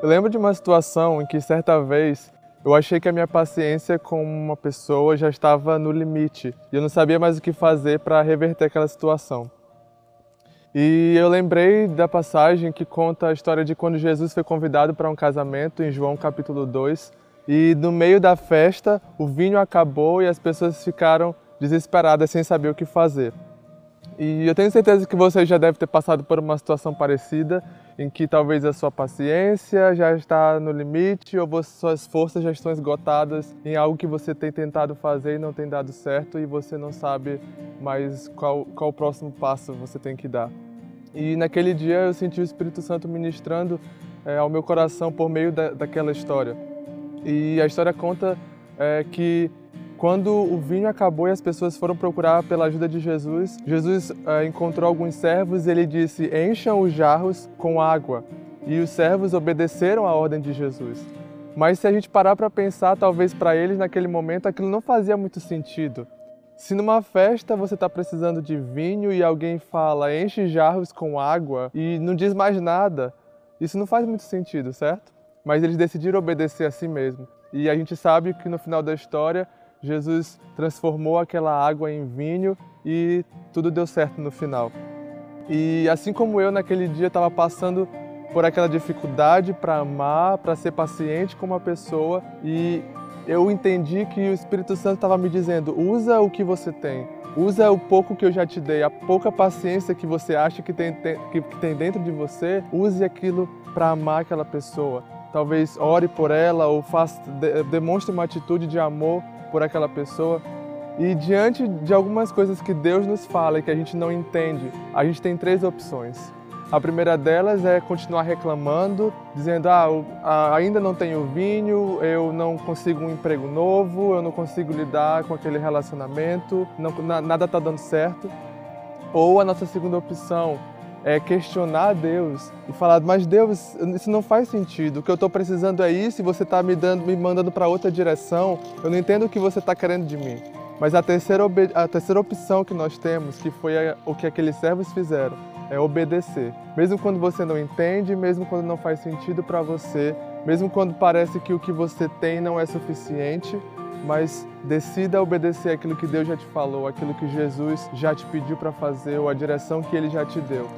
Eu lembro de uma situação em que certa vez eu achei que a minha paciência com uma pessoa já estava no limite e eu não sabia mais o que fazer para reverter aquela situação. E eu lembrei da passagem que conta a história de quando Jesus foi convidado para um casamento em João capítulo 2 e no meio da festa o vinho acabou e as pessoas ficaram desesperadas sem saber o que fazer. E eu tenho certeza que você já deve ter passado por uma situação parecida, em que talvez a sua paciência já está no limite ou suas forças já estão esgotadas em algo que você tem tentado fazer e não tem dado certo e você não sabe mais qual, qual o próximo passo você tem que dar. E naquele dia eu senti o Espírito Santo ministrando é, ao meu coração por meio da, daquela história. E a história conta é, que quando o vinho acabou e as pessoas foram procurar pela ajuda de Jesus, Jesus é, encontrou alguns servos e ele disse: Encham os jarros com água. E os servos obedeceram à ordem de Jesus. Mas se a gente parar para pensar, talvez para eles naquele momento aquilo não fazia muito sentido. Se numa festa você está precisando de vinho e alguém fala enche jarros com água e não diz mais nada, isso não faz muito sentido, certo? Mas eles decidiram obedecer a si mesmo. E a gente sabe que no final da história Jesus transformou aquela água em vinho e tudo deu certo no final. E assim como eu naquele dia estava passando por aquela dificuldade para amar, para ser paciente com uma pessoa e eu entendi que o Espírito Santo estava me dizendo: usa o que você tem, usa o pouco que eu já te dei, a pouca paciência que você acha que tem, que, que tem dentro de você, use aquilo para amar aquela pessoa. Talvez ore por ela ou faça, demonstre uma atitude de amor por aquela pessoa. E diante de algumas coisas que Deus nos fala e que a gente não entende, a gente tem três opções. A primeira delas é continuar reclamando, dizendo: ah, ainda não tenho vinho, eu não consigo um emprego novo, eu não consigo lidar com aquele relacionamento, não, nada está dando certo. Ou a nossa segunda opção é questionar Deus e falar: mas Deus, isso não faz sentido. O que eu estou precisando é isso e você está me dando, me mandando para outra direção. Eu não entendo o que você está querendo de mim. Mas a terceira, a terceira opção que nós temos, que foi o que aqueles servos fizeram, é obedecer. Mesmo quando você não entende, mesmo quando não faz sentido para você, mesmo quando parece que o que você tem não é suficiente, mas decida obedecer aquilo que Deus já te falou, aquilo que Jesus já te pediu para fazer ou a direção que ele já te deu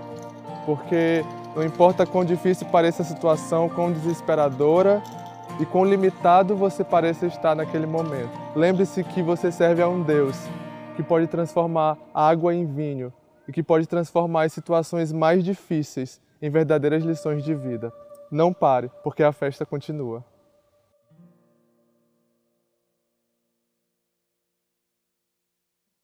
porque não importa quão difícil pareça a situação, quão desesperadora e quão limitado você pareça estar naquele momento. Lembre-se que você serve a um Deus que pode transformar água em vinho e que pode transformar as situações mais difíceis em verdadeiras lições de vida. Não pare, porque a festa continua.